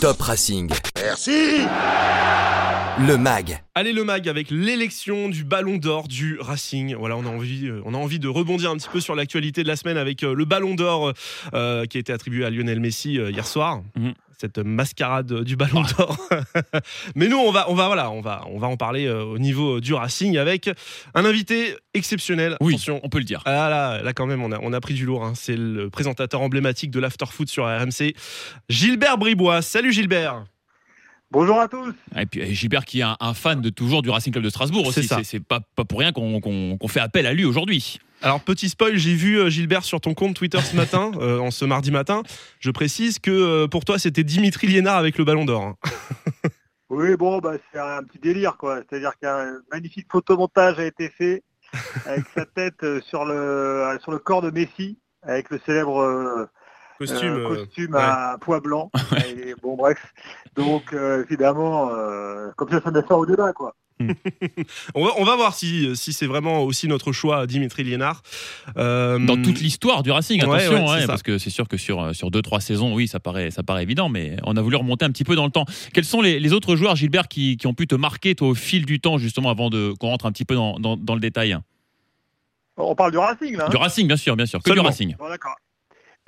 Top Racing. Merci Le MAG. Allez le mag avec l'élection du Ballon d'Or du Racing. Voilà, on a envie, euh, on a envie de rebondir un petit peu sur l'actualité de la semaine avec euh, le Ballon d'Or euh, qui a été attribué à Lionel Messi euh, hier soir. Mhm. Cette mascarade du Ballon d'Or. Mais nous, on va, on va, voilà, on va, on va en parler euh, au niveau du Racing avec un invité exceptionnel. Oui, Attention. on peut le dire. Ah là, là quand même, on a, on a pris du lourd. hein. C'est le présentateur emblématique de l'afterfoot sur RMC, Gilbert Bribois. Salut Gilbert. Bonjour à tous. Et puis Gilbert qui est un, un fan de toujours du Racing Club de Strasbourg aussi. C'est ça. C'est c'est pas, pas pour rien qu'on qu'on- qu'on fait appel à lui aujourd'hui. Alors petit spoil, j'ai vu euh, Gilbert sur ton compte Twitter ce matin, euh, en ce mardi matin. Je précise que euh, pour toi c'était Dimitri Liénard avec le Ballon d'Or. hein. Oui, bon, bah, c'est un petit délire, quoi. C'est-à-dire qu'un magnifique photomontage a été fait avec sa tête sur le, sur le corps de Messi, avec le célèbre euh, Costume. euh, euh, à poids blanc. Et, bon, bref. Donc, euh, évidemment, euh, comme ça, ça met fin au débat, quoi. on, va, on va voir si, si c'est vraiment aussi notre choix, Dimitri Liénard. Euh, Dans toute l'histoire du Racing, attention, ouais, hein, parce que c'est sûr que sur, sur deux, trois saisons, oui, ça paraît, ça paraît évident, mais on a voulu remonter un petit peu dans le temps. Quels sont les, les autres joueurs, Gilbert, qui, qui ont pu te marquer toi, au fil du temps, justement, avant de qu'on rentre un petit peu dans, dans, dans le détail? On parle du Racing, là. hein Du Racing, bien sûr, bien sûr, que Seulement. du Racing. Bon, d'accord.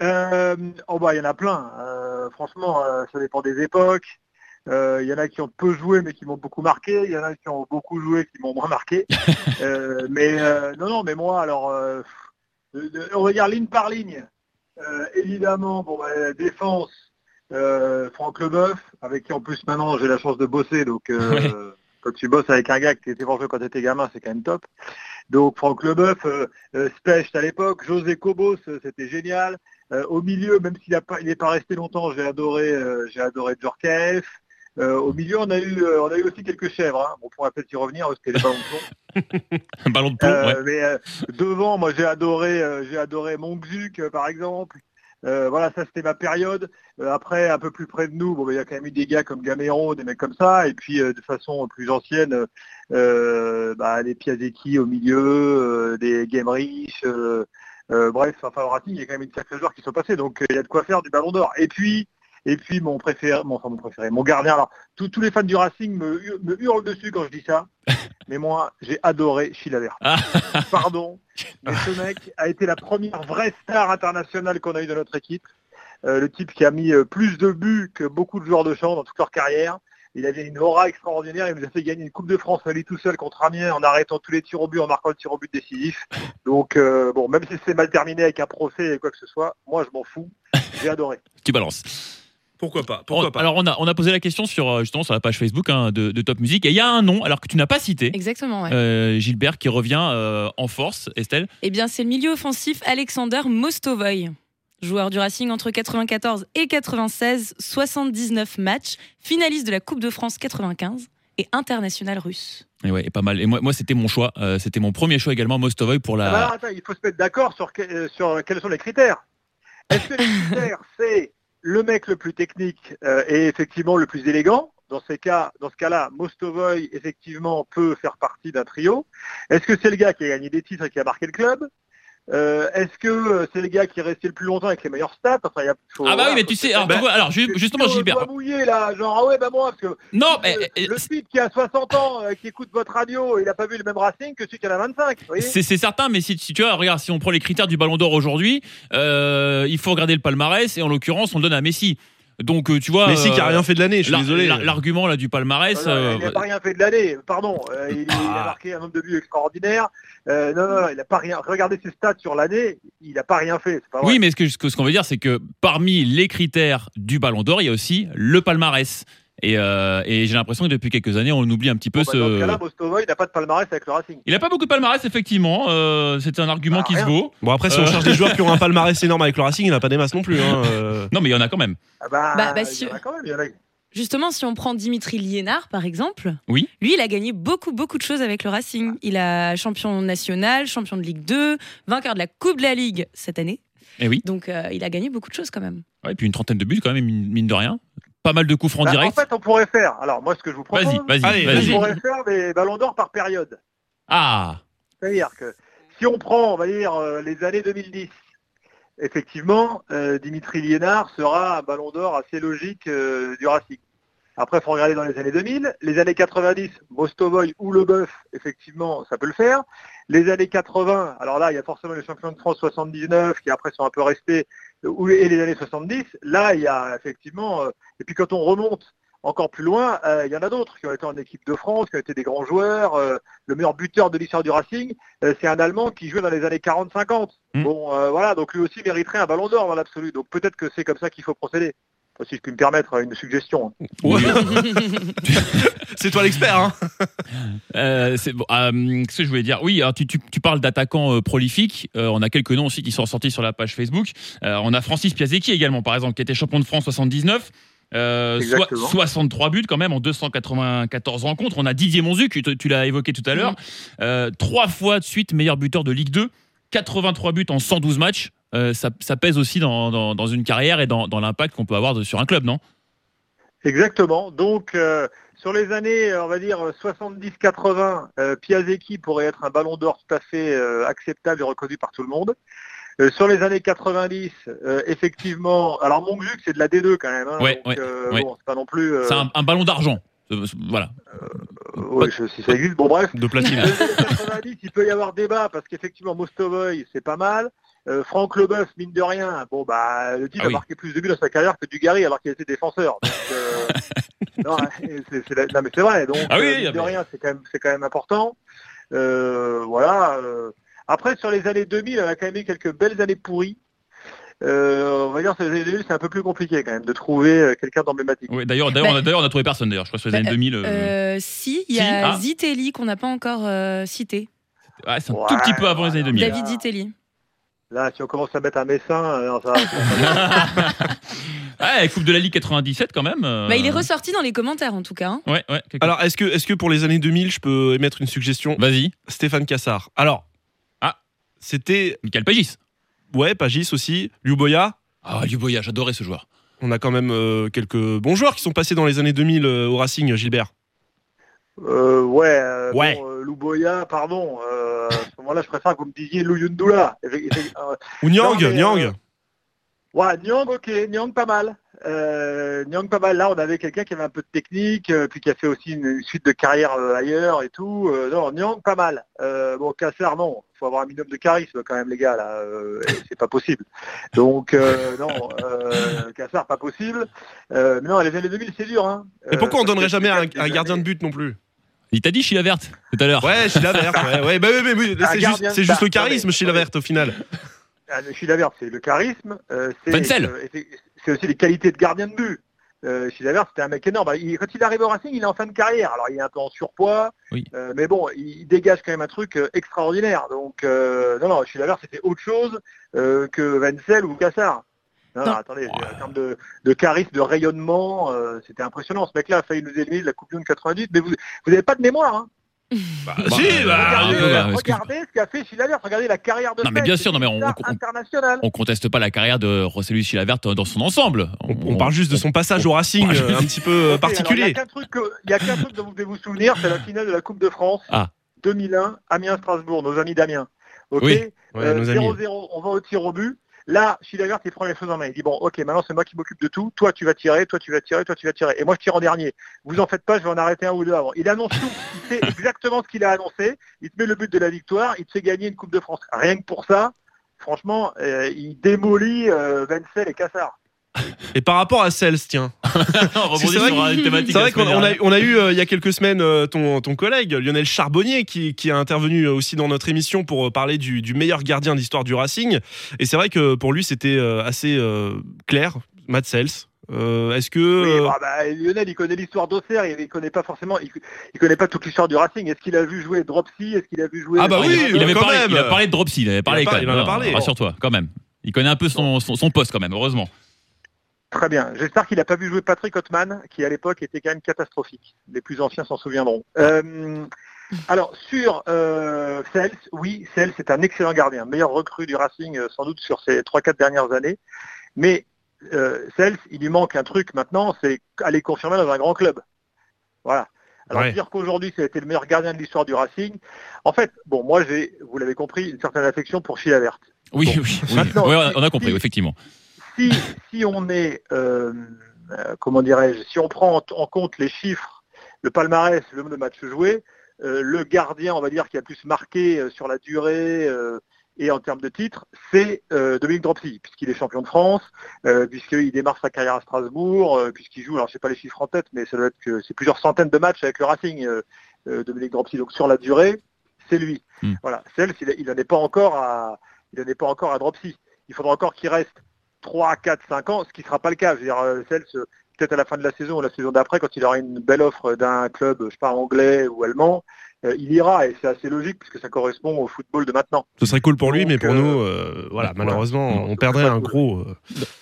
Euh, oh bah il y en a plein. Euh, franchement, euh, ça dépend des époques. Il y en a qui ont peu joué mais qui m'ont beaucoup marqué. Il y en a qui ont beaucoup joué qui m'ont moins marqué. Mais non non mais moi alors de- de- on dire ligne par ligne. Évidemment bon bah, défense Franck Leboeuf avec qui en plus maintenant j'ai la chance de bosser donc quand tu bosses avec un gars qui était joué quand tu étais gamin c'est quand même top. Donc Franck Leboeuf, Specht à l'époque, José Cobos, c'était génial. Euh, au milieu, même s'il n'est pas resté longtemps, j'ai adoré, euh, j'ai adoré Djorkaeff. Euh, au milieu, on a eu, euh, on a eu aussi quelques chèvres. Hein. Bon, on pourra peut-être y revenir parce qu'il y a des ballons de plomb. Un ballon de plomb, ouais. Mais devant, moi, j'ai adoré, j'ai adoré par exemple. Voilà, ça c'était ma période. Après, un peu plus près de nous, bon, il y a quand même eu des gars comme Gamero, des mecs comme ça. Et puis, de façon plus ancienne, bah, les Piazecki au milieu, des Gamerich. Bref, enfin, au Racing, il y a quand même une sacrée joueurs qui sont passés. Donc, euh, il y a de quoi faire du Ballon d'Or. Et puis, et puis mon préféré, mon, enfin, mon préféré, mon gardien. Alors, tous tous les fans du Racing me, hu- me hurlent dessus quand je dis ça. Mais moi, j'ai adoré Chilavert. Ah. Pardon, mais ce mec a été la première vraie star internationale qu'on a eu de notre équipe. Euh, le type qui a mis euh, plus de buts que beaucoup de joueurs de champ dans toute leur carrière. Il avait une aura extraordinaire. Il nous a fait gagner une Coupe de France à lui tout seul contre Amiens en arrêtant tous les tirs au but, en marquant le tir au but décisif. Donc, euh, bon, même si c'est mal terminé avec un procès et quoi que ce soit, moi, je m'en fous. J'ai adoré. Tu balances. Pourquoi pas Pourquoi On- pas Alors, on a, on a posé la question sur, euh, justement sur la page Facebook hein, de, de Top Music, et il y a un nom, alors que tu n'as pas cité, Exactement, ouais. euh, Gilbert, qui revient euh, en force. Estelle Eh bien, c'est le milieu offensif Alexander Mostovoy. Joueur du Racing entre 94 et 96, 79 matchs, finaliste de la Coupe de France 95 et international russe. Et ouais, et pas mal. Et moi, moi c'était mon choix. Euh, c'était mon premier choix également, Mostovoy, pour Ah bah la. alors, attends, il faut se mettre d'accord sur, que- euh, sur quels sont les critères. Est-ce que les critères, c'est le mec le plus technique euh, et effectivement le plus élégant? Dans, ces cas, dans ce cas-là, Mostovoy, effectivement, peut faire partie d'un trio. Est-ce que c'est le gars qui a gagné des titres et qui a marqué le club? Euh, Est-ce que euh, c'est le gars qui est resté le plus longtemps avec les meilleurs stats Enfin, il y a- faut- Ah bah oui, mais tu sais, alors, Bah, tu vois, alors ju- Tu- justement, Gilbert. mouiller là, genre ah ouais bah moi parce que Non, le, mais, euh, le type qui a 60 ans, euh, qui écoute votre radio, il n'a pas vu le même Racing que celui qui en a 25. vous voyez c'est c'est certain, mais si, si tu vois, regarde, si on prend les critères du Ballon d'Or aujourd'hui, euh, il faut regarder le palmarès, et en l'occurrence, on le donne à Messi. Donc, euh, tu vois. Messi qui a euh, rien fait de l'année, je suis désolé. l'ar- L'argument là du palmarès. Voilà, euh, il n'a pas rien fait de l'année, pardon. Euh, il, il a Ah. marqué un nombre de buts extraordinaire. Euh, non, non, non, il n'a pas rien. Regardez ses stats sur l'année, il n'a pas rien fait. C'est pas vrai. Oui, mais ce que- ce que- ce qu'on veut dire, c'est que parmi les critères du Ballon d'Or, il y a aussi le palmarès. Et, euh, et j'ai l'impression que depuis quelques années, on oublie un petit peu Bon, bah, Dans ce ce. cas-là, Mostovoy n'a pas de palmarès avec le Racing. Il n'a pas beaucoup de palmarès, effectivement. euh, c'est un argument Ah, qui se vaut. Bon après si on Euh. cherche des joueurs qui ont un palmarès énorme avec le Racing, il n'y en a pas des masses non plus. hein. Non, mais il y en a quand même. Ah bah, Bah, bah, il si- y en a quand même. il y en a- Justement, si on prend Dimitri Liénard, par exemple, Oui. lui, il a gagné beaucoup, beaucoup de choses avec le Racing. Il a champion national, champion de Ligue 2, vainqueur de la Coupe de la Ligue cette année. Eh oui. Donc, euh, il a gagné beaucoup de choses quand même. Ouais, et puis une trentaine de buts, quand même, mine de rien. Pas mal de coups francs Bah, en directs. fait, on pourrait faire. Alors, moi, ce que je vous propose, Vas-y, vas-y, Allez, on pourrait faire des ballons d'or par période. Ah C'est-à-dire que si on prend, on va dire, euh, les années 2010, effectivement, euh, Dimitri Liénard sera un ballon d'or assez logique euh, du Racing. Après, il faut regarder dans les années 2000. Les années 90, Mostovoy ou Leboeuf, effectivement, ça peut le faire. Les années 80, alors là, il y a forcément les champions de France 79 qui après sont un peu restés, euh, et les années 70. Là, il y a effectivement... euh, et puis quand on remonte encore plus loin, euh, il y en a d'autres qui ont été en équipe de France, qui ont été des grands joueurs. Euh, le meilleur buteur de l'histoire du Racing, euh, c'est un Allemand qui jouait dans les années 40-50. Mm. Bon, voilà, donc lui aussi mériterait un ballon d'or dans l'absolu. Donc peut-être que c'est comme ça qu'il faut procéder. Enfin, si je puis me permettre une suggestion. hein. Ouais. c'est toi l'expert, hein Euh, c'est bon, euh, Qu'est-ce que je voulais dire? Oui, alors tu, tu, tu parles d'attaquants euh, prolifiques. Euh, on a quelques noms aussi qui sont sortis sur la page Facebook. Euh, on a Francis Piazecki également, par exemple, qui était champion de France 79. Euh, soi- Exactement. 63 buts quand même en 294 rencontres. On a Didier Monzuc, tu, tu l'as évoqué tout à l'heure. Euh, trois fois de suite meilleur buteur de Ligue 2. 83 buts en 112 matchs. Euh, ça, ça pèse aussi dans, dans, dans une carrière et dans, dans l'impact qu'on peut avoir de- sur un club, non? Exactement. Donc euh, sur les années, euh, on va dire 70-80, euh, Piazecki pourrait être un ballon d'or tout à fait acceptable et reconnu par tout le monde. Euh, sur les années 90, euh, effectivement, alors Montjuic c'est de la D2 quand même. hein, Ouais, donc, ouais, euh, ouais. bon, c'est pas non plus. C'est un, un ballon d'argent. Voilà. je- si ça existe. Bon bref. De platine. Dans les années 90, il peut y avoir débat parce qu'effectivement Mostovoy, c'est pas mal. Euh, Franck Leboeuf, mine de rien, bon bah le type Ah oui. a marqué plus de buts dans sa carrière que Dugarry alors qu'il était défenseur. Donc, euh, non, c'est, la- non, mais c'est vrai. Donc Ah oui, euh, oui, mine de rien, c'est quand même c'est quand même important. Euh, voilà. euh. Après sur les années 2000, on a quand même eu quelques belles années pourries. Euh, on va dire sur les années 2000, c'est un peu plus compliqué quand même de trouver quelqu'un d'emblématique. D'ailleurs, d'ailleurs, Bah- on a, d'ailleurs, on a trouvé personne d'ailleurs. Je crois que sur les Bah, années 2000. euh, Euh, si, il y Si, a ah. Zitelli qu'on n'a pas encore euh, cité. ouais, c'est un Ouais, tout petit peu avant les années voilà. 2000. David Zitelli. Là, si on commence à mettre un messin, euh, non, ça, Ouais, Coupe de la Ligue 97 quand même. euh, Bah, il est ressorti dans les commentaires en tout cas. hein. Ouais, ouais. quelque- Alors, est-ce que, est que pour les années 2000, je peux émettre une suggestion? Vas-y, Stéphane Cassard. Alors, Ah. c'était, Michael Pagis. ouais, Pagis aussi, Liuboya. Ah, Luboya, j'adorais ce joueur. On a quand même euh, quelques bons joueurs qui sont passés dans les années 2000 euh, au Racing, Gilbert. Euh, ouais, euh, Ouais. Bon, euh, Louboya, pardon. euh, à ce moment-là, je préfère que vous me disiez effe- euh, Ou Nyang, Non, mais, Nyang. euh, ouais, Nyang, ok, Nyang pas mal. Euh, Nyang pas mal. Là, on avait quelqu'un qui avait un peu de technique, euh, puis qui a fait aussi une, une suite de carrière euh, ailleurs et tout. Euh, non, Nyang pas mal. Euh, bon, Cassar, non. Il faut avoir un minimum de charisme quand même, les gars. Là, euh, c'est pas possible. Donc, euh, non, euh, Cassar, pas possible. Euh, mais non, les années 2000, c'est dur. Hein. Et pourquoi on Euh, donnerait jamais un, gardien de but non plus? Il t'a dit Chila Verte tout à l'heure. Ouais, Sheila Vert. Ouais, ouais, bah, c'est juste, c'est juste le charisme, Ouais, Sheila ouais. Vert, au final. Ah, Chilavert, c'est le charisme, euh, c'est euh, c'est aussi les qualités de gardien de but. Euh, Chilavert, c'était un mec énorme. Bah, il- quand il arrive au Racing, il est en fin de carrière. Alors, il est un peu en surpoids, Oui. euh, mais bon, il dégage quand même un truc euh, extraordinaire. Donc, euh, non, non, Chilavert, c'était autre chose euh, que Wenzel ou Cassard. Non, non, attendez, en termes de, de charisme, de rayonnement, euh, c'était impressionnant. Ce mec-là a failli nous éliminer de la Coupe du Monde 98, mais vous vous n'avez pas de mémoire. Hein. Bah, Bah, si, euh, bah, regardez, bah, euh, regardez ce qu'a fait Chilavert, regardez la carrière de Non, mais bien sûr, non, mais on- on- conteste pas la carrière de José Luis Chila Verte dans son ensemble. on, on parle juste de son passage au Racing, euh, un petit peu euh, particulier. Il n'y a qu'un truc, que- il y a qu'un truc dont vous devez vous souvenir, c'est la finale de la Coupe de France Ah. 2001, Amiens-Strasbourg, nos amis d'Amiens. Ok Oui. Ouais, Euh, nos amis. 0-0, on va au tir au but. Là, Chilavert, il prend les choses en main. Il dit bon, ok, maintenant c'est moi qui m'occupe de tout. Toi, tu vas tirer, toi, tu vas tirer, toi, tu vas tirer. Et moi, je tire en dernier. Vous en faites pas, je vais en arrêter un ou deux avant. Il annonce tout. Il sait exactement ce qu'il a annoncé. Il te met le but de la victoire. Il te fait gagner une Coupe de France. Rien que pour ça, franchement, euh, il démolit euh, et Cassard. Et par rapport à Cels, tiens. C'est vrai qu'on on a, on a eu euh, il y a quelques semaines euh, ton, ton collègue Lionel Charbonnier qui, qui a intervenu euh, aussi dans notre émission pour parler du, du meilleur gardien d'histoire du Racing. Et c'est vrai que pour lui c'était euh, assez euh, clair, Matt Sels. Euh, Est-ce que Oui, euh, bah, bah, Lionel, il connaît l'histoire d'Auxerre, il, il connaît pas forcément, il, il connaît pas toute l'histoire du Racing. Est-ce qu'il a vu jouer Dropsy? Est-ce qu'il a vu jouer Ah bah oui, il- il, avait quand parlé, même. il a parlé de Dropsy, il avait parlé Il a quand pas- même. il en a parlé. Rassure-toi, quand même. Il connaît un peu son, son, son poste quand même, heureusement. Très bien. J'espère qu'il n'a pas vu jouer Patrick Ottman, qui à l'époque était quand même catastrophique. Les plus anciens s'en souviendront. Euh, alors sur euh, Sels, oui, Sels c'est un excellent gardien, meilleur recrue du Racing euh, sans doute sur ces 3-4 dernières années. Mais euh, Sels, il lui manque un truc maintenant, c'est aller confirmer dans un grand club. Voilà. Alors Ouais. dire qu'aujourd'hui ça a été le meilleur gardien de l'histoire du Racing, en fait, bon, moi j'ai, vous l'avez compris, une certaine affection pour Chilavert. Oui, Bon. oui, oui. Maintenant, Ouais, on a- compris, effectivement. Si, si on est, euh, euh, comment dirais-je, si on prend en, en compte les chiffres, le palmarès, le nombre de matchs joués, euh, le gardien, on va dire, qui a le plus marqué sur la durée et en termes de titres, c'est Dominique Dropsy, puisqu'il est champion de France, puisqu'il démarre sa carrière à Strasbourg, puisqu'il joue, alors je sais pas les chiffres en tête, mais ça doit être que c'est plusieurs centaines de matchs avec le Racing, Dominique Dropsy. Donc sur la durée, c'est lui. Hmm. Voilà, Cels, il, il n'en est pas encore à, il n'en est pas encore à Dropsy. Il faudra encore qu'il reste 3, 4, 5 ans, ce qui ne sera pas le cas. Je veux dire, euh, Cels, euh, peut-être à la fin de la saison ou la saison d'après, quand il aura une belle offre d'un club, je sais pas, anglais ou allemand, euh, il ira et c'est assez logique puisque ça correspond au football de maintenant. Ce serait cool pour lui, Donc, mais pour euh, nous, euh, voilà, malheureusement, on perdrait un gros.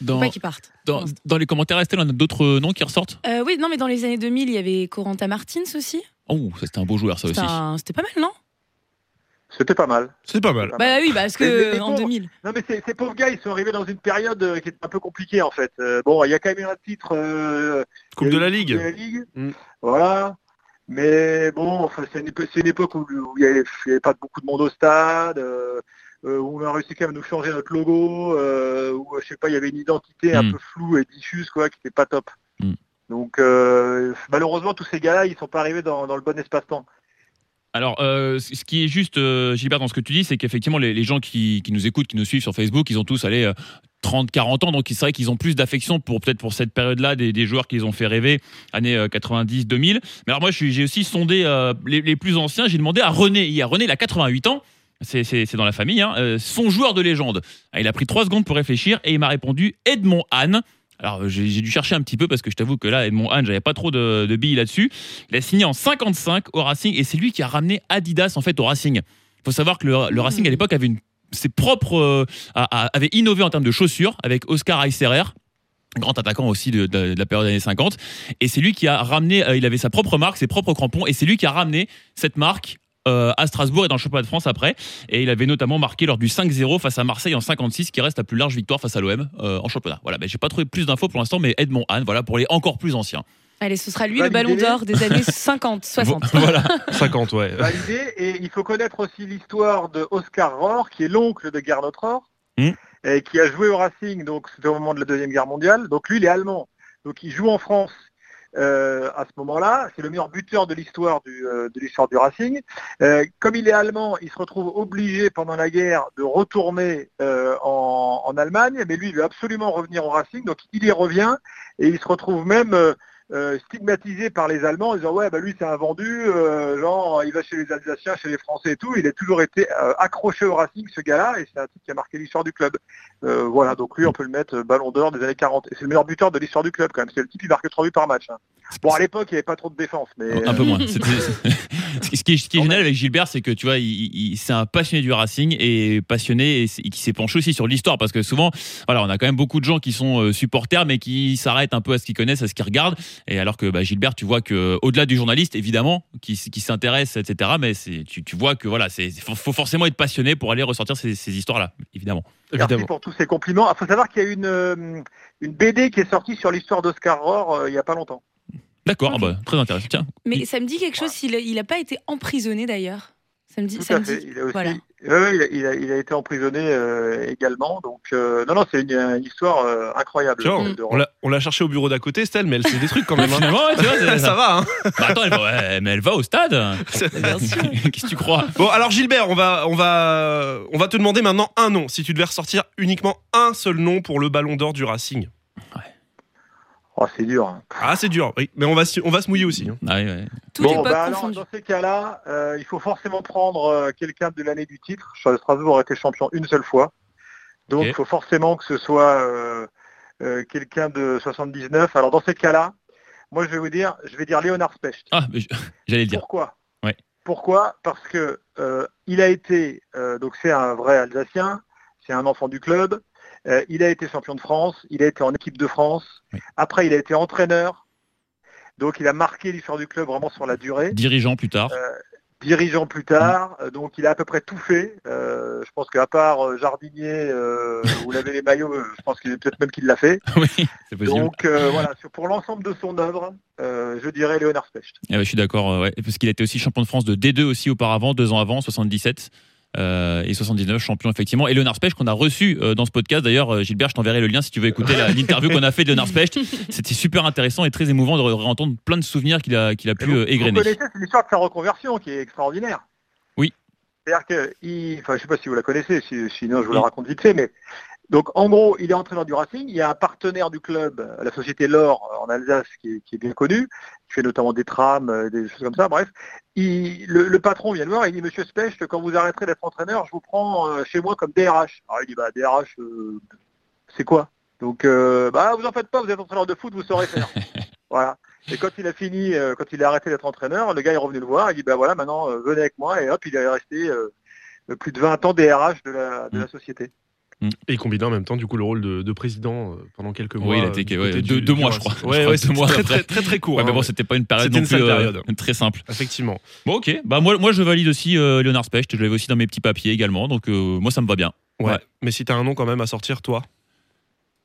Dans, Pas qu'ils partent. dans, dans les commentaires, Estelle, on a d'autres noms qui ressortent? Euh, oui, non, mais dans les années 2000, il y avait Corentin Martins aussi. Oh, c'était un beau joueur, ça aussi. Un- C'était pas mal, non? C'était pas mal. C'est pas mal. Pas mal. Bah oui, parce que mais en bon, 2000. Non mais ces, ces pauvres gars, ils sont arrivés dans une période euh, qui est un peu compliquée en fait. Euh, bon, il y a quand même eu un titre. euh, Coupe de la. Coupe de la Ligue. Mm. Voilà. Mais bon, enfin, c'est une, une époque où il n'y avait, il y avait pas beaucoup de monde au stade, où on a réussi quand même à nous changer notre logo, euh, où je sais pas, il y avait une identité un Mm. peu floue et diffuse quoi, qui n'était pas top. Mm. Donc euh, malheureusement, tous ces gars-là, ils sont pas arrivés dans, dans le bon espace-temps. Alors, euh, ce qui est juste, euh, Gilbert, dans ce que tu dis, c'est qu'effectivement, les, gens qui, nous écoutent, qui nous suivent sur Facebook, ils ont tous allé 30, 40 ans, donc c'est vrai qu'ils ont plus d'affection pour peut-être pour cette période-là des, joueurs qui les ont fait rêver, années euh, 90, 2000. Mais alors moi, j'ai aussi sondé euh, les, plus anciens. J'ai demandé à René hier. René, il a 88 ans. C'est, dans la famille. Hein, euh, son joueur de légende. Ah, Il a pris trois secondes pour réfléchir et il m'a répondu Edmond Hahn. Alors j'ai, j'ai dû chercher un petit peu parce que je t'avoue que là, Edmond Hahn, j'avais pas trop de, de billes là-dessus. Il a signé en 55 au Racing et c'est lui qui a ramené Adidas en fait au Racing. Il faut savoir que le, le Racing à l'époque avait une ses propres euh, a- a- avait innové en termes de chaussures avec Oscar Eiserer grand attaquant aussi de, de- de la période années 50 et c'est lui qui a ramené euh, il avait sa propre marque ses propres crampons et c'est lui qui a ramené cette marque euh, à Strasbourg et dans le championnat de France après et il avait notamment marqué lors du 5-0 face à Marseille en 56 qui reste la plus large victoire face à l'OM euh, en championnat voilà ben, j'ai pas trouvé plus d'infos pour l'instant mais Edmond Hahn voilà pour les encore plus anciens Allez, ce sera lui le ballon d'or des années 50, 60. voilà 50, ouais. validé. Et il faut connaître aussi l'histoire de Oscar Rohr, qui est l'oncle de Gernot Rohr, Hmm. et qui a joué au Racing, donc c'était au moment de la Deuxième Guerre mondiale. Donc lui, il est allemand. Donc il joue en France euh, à ce moment-là. C'est le meilleur buteur de l'histoire du, euh, de l'histoire du Racing. Euh, comme il est allemand, il se retrouve obligé pendant la guerre de retourner euh, en, en Allemagne, mais lui, il veut absolument revenir au Racing. Donc il y revient et il se retrouve même euh, stigmatisé par les Allemands en disant ouais bah lui c'est un vendu, euh, genre il va chez les Alsaciens, chez les Français et tout. Il a toujours été euh, accroché au Racing ce gars-là et c'est un type qui a marqué l'histoire du club. Voilà donc lui on peut le mettre Ballon d'or des années 40 et c'est le meilleur buteur de l'histoire du club quand même. C'est le type qui marque 3 buts par match. hein. Bon à l'époque il n'y avait pas trop de défense mais un peu euh, moins. Ce qui est, ce qui est génial avec Gilbert, c'est que tu vois, il, il- c'est un passionné du Racing et passionné et, qui s'est penché aussi sur l'histoire parce que souvent, voilà, on a quand même beaucoup de gens qui sont euh, supporters mais qui s'arrêtent un peu à ce qu'ils connaissent, à ce qu'ils regardent. Et alors que bah, Gilbert, tu vois que au-delà du journaliste, évidemment, qui, qui s'intéresse, etc. Mais tu, tu vois que voilà, c'est faut, faut forcément être passionné pour aller ressortir ces, ces histoires-là, évidemment. Merci Évidemment. pour tous ces compliments. Il faut savoir qu'il y a une, euh, une BD qui est sortie sur l'histoire d'Oscar Rohr euh, il n'y a pas longtemps. D'accord, ah bah, très intéressant. Tiens, Mais ça me dit quelque chose, il a, il a pas été emprisonné d'ailleurs. Ça me dit. Tout ça à me fait. dit. Il a aussi, Voilà. Ouais, ouais, il, a, il a- il a été emprisonné euh, également. Donc, euh, non, non, c'est une, une histoire euh, incroyable. De- on- l'a- on l'a cherché au bureau d'à côté, Estelle, mais elle sait des trucs quand même. hein. finalement, ouais, tu vois, c'est- ça va, hein Bah, attends, elle va, ouais, mais elle va au stade. Qu'est-ce que tu crois? Bon, alors Gilbert, on va, on, va, on va te demander maintenant un nom. Si tu devais ressortir uniquement un seul nom pour le ballon d'or du Racing. Oh, c'est dur. hein. Ah, c'est dur, oui. Mais on va, se- on va se mouiller aussi. hein. Ah ouais, ouais. Tout Bon, bah alors, dans ces cas-là, euh, il faut forcément prendre euh, quelqu'un de l'année du titre. Strasbourg a été champion une seule fois. Donc, il faut forcément que ce soit euh, euh, quelqu'un de 79. Alors, dans ces cas-là, moi, je vais vous dire, je vais dire Léonard Specht. Ah, j'allais le dire. Pourquoi? Ouais. Pourquoi? Parce que euh, il a été, euh, donc c'est un vrai Alsacien, c'est un enfant du club. Euh, il a été champion de France, il a été en équipe de France. Oui. Après, il a été entraîneur. Donc, il a marqué l'histoire du club vraiment sur la durée. Dirigeant plus tard. dirigeant plus tard, euh, donc il a à peu près tout fait. Euh, je pense qu'à part euh, jardinier euh, ou laver les maillots, euh, je pense qu'il peut-être même qu'il l'a fait. oui, c'est possible. Donc euh, voilà, sur- pour l'ensemble de son œuvre, euh, je dirais Léonard Specht. Ah je suis d'accord, euh, ouais, parce qu'il était aussi champion de France de D2 aussi auparavant, deux ans avant, 77. Euh, et 79 champion effectivement et Leonard Specht qu'on a reçu euh, dans ce podcast d'ailleurs euh, Gilbert je t'enverrai le lien si tu veux écouter l'interview qu'on a fait de Leonard Specht c'était super intéressant et très émouvant de re- entendre plein de souvenirs qu'il a, qu'il a Et pu vous- euh, Vous égrener connaissez c'est l'histoire de sa reconversion qui est extraordinaire. Oui. C'est-à-dire que, il, enfin, je sais pas si vous la connaissez, si- sinon je vous la raconte vite fait, mais donc en gros, il est entraîneur du Racing. Il y a un partenaire du club, la société L'Or en Alsace, qui est, qui est bien connu, fait notamment des trams, euh, des choses comme ça. Bref, il- le, le patron vient le voir, il dit Monsieur Specht, quand vous arrêterez d'être entraîneur, je vous prends euh, chez moi comme DRH. Alors il dit bah DRH, euh, c'est quoi? Donc bah vous en faites pas, vous êtes entraîneur de foot, vous saurez faire. voilà. Et quand il a fini, euh, quand il a arrêté d'être entraîneur, le gars est revenu le voir, il dit bah voilà, maintenant euh, venez avec moi, et hop, il est resté euh, plus de 20 ans DRH de la, de la société. Et il combine en même temps du coup le rôle de, de président euh, pendant quelques mois. Oui, il a euh, été- ouais, deux- mois, je crois. Ouais, Je crois ouais, deux c'est mois très, très très très court. Ouais, mais hein, bon c'était pas une période C'était non une plus sale euh, période. très simple Effectivement. bon ok bah moi, moi je valide aussi euh, Leonard Specht je l'avais aussi dans mes petits papiers également donc euh, moi ça me va bien Ouais. Ouais. Mais si t'as un nom quand même à sortir, toi?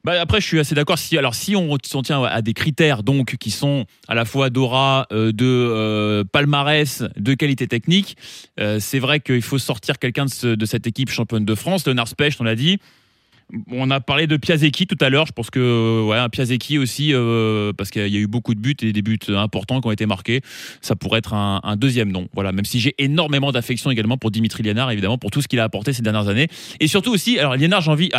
Bah après, je suis assez d'accord. Si alors si on s'en tient à des critères donc qui sont à la fois d'aura, euh, de euh, palmarès, de qualité technique, euh, c'est vrai qu'il faut sortir quelqu'un de, ce- de cette équipe championne de France. Leonard Specht, on l'a dit. On a parlé de Piazecki tout à l'heure. Je pense que ouais, Piazecki aussi, parce qu'il y a eu beaucoup de buts et des buts importants qui ont été marqués. Ça pourrait être un, deuxième nom. Voilà. Même si j'ai énormément d'affection également pour Dimitri Liénard, évidemment, pour tout ce qu'il a apporté ces dernières années. Et surtout aussi, alors Liénard, j'ai envie.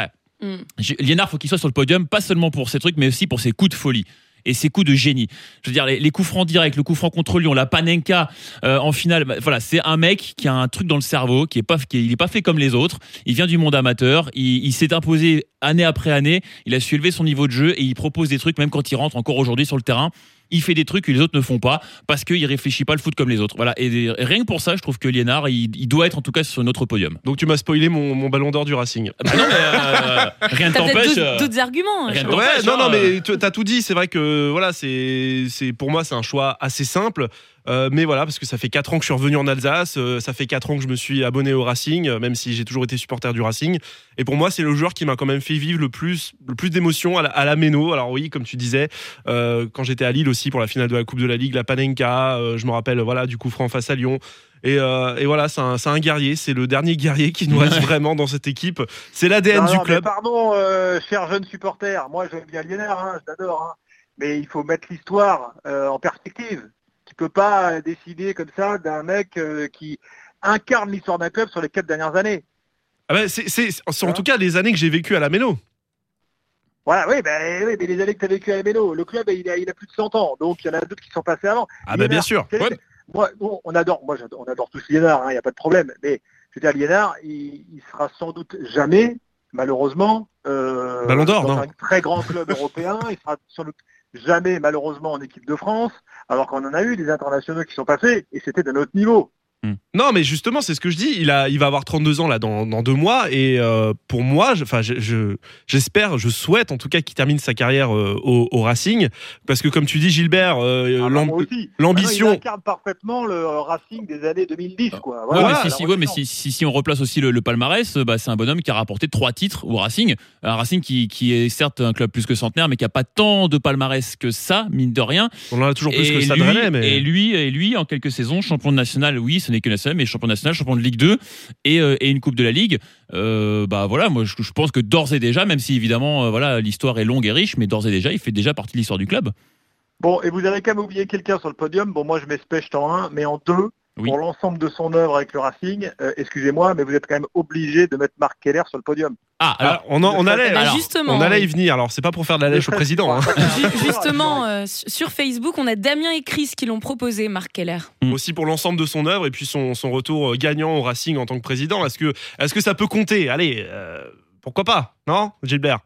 Mm. Liénard, faut qu'il soit sur le podium, pas seulement pour ses trucs, mais aussi pour ses coups de folie et ses coups de génie. Je veux dire, les, les coups francs directs, le coup franc contre Lyon, la Panenka euh, en finale, bah, voilà, c'est un mec qui a un truc dans le cerveau, qui est pas, qui est, il est pas fait comme les autres. Il vient du monde amateur, il, il s'est imposé année après année, il a su élever son niveau de jeu et il propose des trucs même quand il rentre encore aujourd'hui sur le terrain. Il fait des trucs que les autres ne font pas parce qu'il réfléchit pas le foot comme les autres. Voilà. Et rien que pour ça, je trouve que Liénard, il, il doit être en tout cas sur notre podium. Donc tu m'as spoilé mon, mon ballon d'or du Racing. Ah bah non, mais euh, rien ne T'as t'empêche. euh, d'autres- d'autres arguments. rien je- de- Ouais, N'empêche, non, hein, non, mais tu as tout dit. C'est vrai que voilà, c'est, c'est pour moi c'est un choix assez simple. Euh, mais voilà, parce que ça fait 4 ans que je suis revenu en Alsace, euh, ça fait 4 ans que je me suis abonné au Racing, euh, même si j'ai toujours été supporter du Racing. Et pour moi, c'est le joueur qui m'a quand même fait vivre le plus, le plus d'émotions à la, à la Méno. Alors oui, comme tu disais, euh, quand j'étais à Lille aussi pour la finale de la Coupe de la Ligue, la Panenka, euh, je me rappelle voilà du coup franc face à Lyon. Et, euh, et voilà, c'est un, c'est un guerrier, c'est le dernier guerrier qui nous reste vraiment dans cette équipe. C'est l'ADN Non, du non, club. pardon, euh, cher jeune supporter, moi j'aime bien Liénard, hein, je l'adore, hein, mais il faut mettre l'histoire euh, en perspective. Tu peux pas décider comme ça d'un mec euh, qui incarne l'histoire d'un club sur les quatre dernières années. Ah bah, c'est, c'est- c'est en Hein tout cas les années que j'ai vécues à la Méno. Voilà, oui, ben, oui, mais les années que tu as vécu à Mélo, le club il a, il a plus de 100 ans, donc il y en a d'autres qui sont passés avant. Ah bah bien sûr. Ouais. Moi, on adore, moi j'adore- on adore tous Liénard, il n'y a pas de problème, mais je veux dire, Liénard, il, il sera sans doute jamais, malheureusement, euh, Ballon d'or, dans non un très grand club européen, il sera doute jamais, malheureusement, en équipe de France, alors qu'on en a eu des internationaux qui sont passés, et c'était de notre niveau. Non, mais justement, c'est ce que je dis. Il, a, il va avoir 32 ans là dans, dans deux mois. Et euh, pour moi, je- enfin, je- je- j'espère, je, souhaite en tout cas qu'il termine sa carrière euh, au, au Racing. Parce que, comme tu dis, Gilbert, euh, Ah, aussi. l'ambition. Ah Il incarne parfaitement le Racing des années 2010, quoi. Ouais, Voilà, mais, si, si, la ouais, mais si, si, si on replace aussi le, le palmarès, bah, c'est un bonhomme qui a rapporté trois titres au Racing. Un Racing qui, qui est certes un club plus que centenaire, mais qui a pas tant de palmarès que ça, mine de rien. on en a toujours plus et, que ça lui, Rennais, mais. et lui, et lui, en quelques saisons, champion de national, oui, ce n'est que national, mais champion national, champion de Ligue 2 et, euh, et une Coupe de la Ligue. Euh, bah voilà, moi je, pense que d'ores et déjà, même si évidemment, euh, voilà, l'histoire est longue et riche, mais d'ores et déjà, il fait déjà partie de l'histoire du club. Bon, et vous avez quand même oublié quelqu'un sur le podium. Bon, moi je mets Specht en 1, mais en 2, Oui. pour l'ensemble de son œuvre avec le Racing, euh, excusez-moi, mais vous êtes quand même obligé de mettre Marc Keller sur le podium. Ah, Alors, on, en- on allait, alors, justement, on allait y venir. Alors, c'est pas pour faire de la lèche au président. hein. Ju- Justement, euh, sur Facebook, on a Damien et Chris qui l'ont proposé, Marc Keller. Mm. Aussi pour l'ensemble de son œuvre et puis son, son retour euh, gagnant au Racing en tant que président. Est-ce que, est-ce que ça peut compter? Allez, euh, pourquoi pas? Non, Gilbert?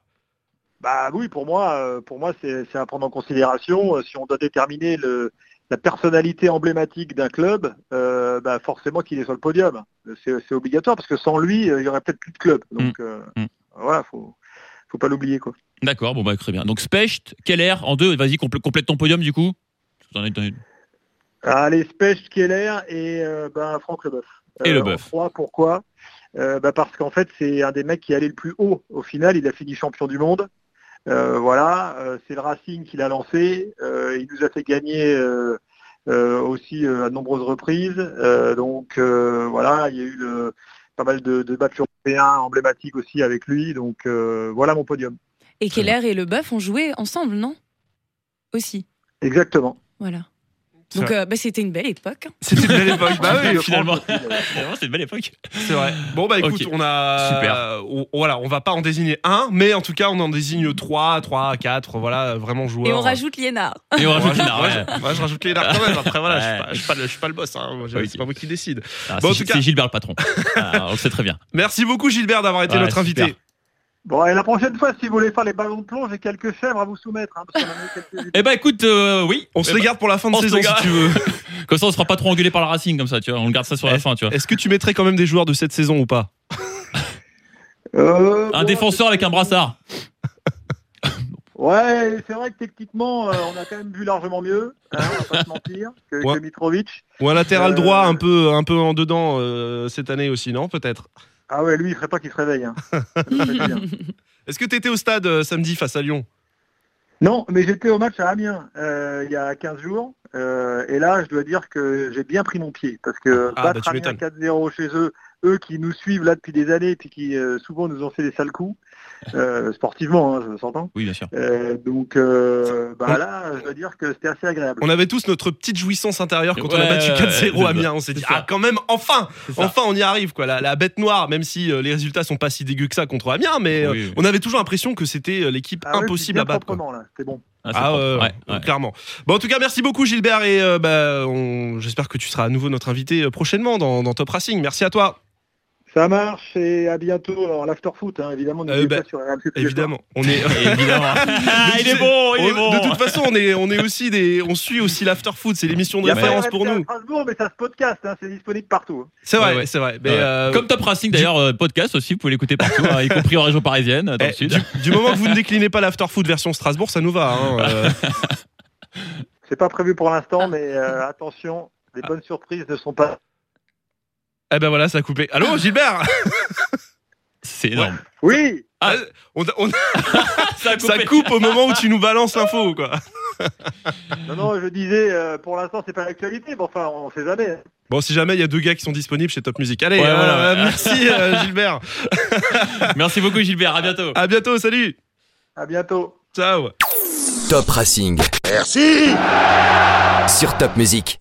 Bah oui, pour moi, pour moi, c'est à prendre en considération. Si on doit déterminer le, la personnalité emblématique d'un club, euh, bah forcément qu'il est sur le podium. C'est obligatoire parce que sans lui, euh, il y aurait peut-être plus de club. Donc euh, Mm. voilà, faut, faut pas l'oublier quoi. d'accord, bon bah très bien. Donc Specht, Keller en deux, vas-y, complè- complète ton podium du coup. Allez, Spech, Keller et euh, ben, Franck Leboeuf. Et Euh, Leboeuf. trois, pourquoi? Bah, Parce qu'en fait, c'est un des mecs qui est allé le plus haut au final. Il a fini champion du monde. Euh, voilà, euh, c'est le Racing qui l'a lancé. Euh, il nous a fait gagner aussi à de nombreuses reprises. Donc voilà, il y a eu le- pas mal de, de matchs européens emblématiques aussi avec lui. Donc voilà mon podium. Et Keller et Leboeuf ont joué ensemble, non? Aussi. Exactement. Voilà. Donc euh, bah, c'était une belle époque. C'était une belle époque. Bah oui, Finalement, c'est une belle époque. C'est vrai. Bon bah écoute, on a Super. on- voilà, on va pas en désigner un, mais en tout cas, on en désigne trois, trois, quatre, voilà, vraiment joueurs. Et on rajoute Liénard. Et on rajoute Liénard, ouais, ouais. je- ouais, je rajoute les dards quand même. Après voilà, je suis Ouais. pas- je suis pas, le- je suis pas le boss. Hein. Moi. C'est pas moi qui décide. Ah, Bon, en c'est tout cas- c'est Gilbert le patron. Ah, on le sait très bien. Merci beaucoup Gilbert d'avoir été Ouais, notre super. Bon, et la prochaine fois, si vous voulez faire les ballons de plonge, j'ai quelques chèvres à vous soumettre. Hein, parce qu'on a. Eh ben écoute, euh, oui. On se Eh les ben, garde pour la fin de on se saison si tu veux. Comme ça, on se fera pas trop engueuler par le Racing comme ça, tu vois. On le garde ça sur la fin, tu vois. Est-ce que tu mettrais quand même des joueurs de cette saison ou pas? Euh, Un bon, défenseur avec un brassard. Ouais, c'est vrai que techniquement, euh, on a quand même vu largement mieux, hein, on va pas se mentir, que, Ouais. que Mitrovic. Ou un latéral Euh, droit un peu un peu en dedans euh, cette année aussi, non Peut-être? Ah ouais, lui, il ferait pas qu'il se réveille. Hein. Est-ce que tu étais au stade euh, samedi face à Lyon? Non, mais j'étais au match à Amiens euh, il y a 15 jours, euh, et là, je dois dire que j'ai bien pris mon pied, parce que Ah, bah, battre Amiens m'étonnes. 4-0 chez eux, eux qui nous suivent là depuis des années, puis qui euh, souvent nous ont fait des sales coups, euh, sportivement, hein, je s'entends. Oui, bien sûr. Euh, donc euh, bah là, je dois dire que c'était assez agréable. On avait tous notre petite jouissance intérieure quand on a battu ouais, 4-0 ouais, à Amiens. On s'est dit, ah, quand même, enfin. Enfin, on y arrive, quoi. La, la bête noire, même si euh, les résultats sont pas si dégueux que ça contre Amiens, mais euh, Oui, oui. on avait toujours l'impression que c'était l'équipe Ah impossible à battre. c'était bon. Ah, Ah ouais, clairement. Bon, en tout cas, merci beaucoup Gilbert et euh, bah, on- j'espère que tu seras à nouveau notre invité prochainement dans, dans Top Racing. Merci à toi, Ça marche et à bientôt. Alors l'after foot, hein, évidemment, n'oubliez Euh, bah, pas sur RMC évidemment. On est. Évidemment. Ah, il est bon, il est on- bon. De toute façon, on est, on est aussi des, on suit aussi l'after foot. C'est l'émission de référence pour à nous. Strasbourg, mais ça se podcast, hein, c'est disponible partout. C'est vrai, Ouais, ouais. c'est vrai. Mais, Ouais. euh, Comme Top Racing d'ailleurs, euh, podcast aussi, vous pouvez l'écouter partout, hein, y compris en région parisienne, dans eh, le sud. du, du moment que vous ne déclinez pas l'after foot version Strasbourg, ça nous va. hein, euh. C'est pas prévu pour Ah. l'instant, mais euh, attention, les bonnes surprises ne sont pas. Eh ben voilà, ça a coupé. Allô, Gilbert C'est énorme. Oui, Ah, on, on- Ça, coupe au moment où tu nous balances l'info, quoi. non, non, je disais, euh, pour l'instant, c'est pas l'actualité, mais enfin, on sait jamais. Bon, si jamais il y a deux gars qui sont disponibles chez Top Music. Allez, Ouais, euh, voilà, ouais. merci euh, Gilbert. Merci beaucoup Gilbert, à bientôt. À bientôt, salut. À bientôt. Ciao. Top Racing. Merci Sur Top Music.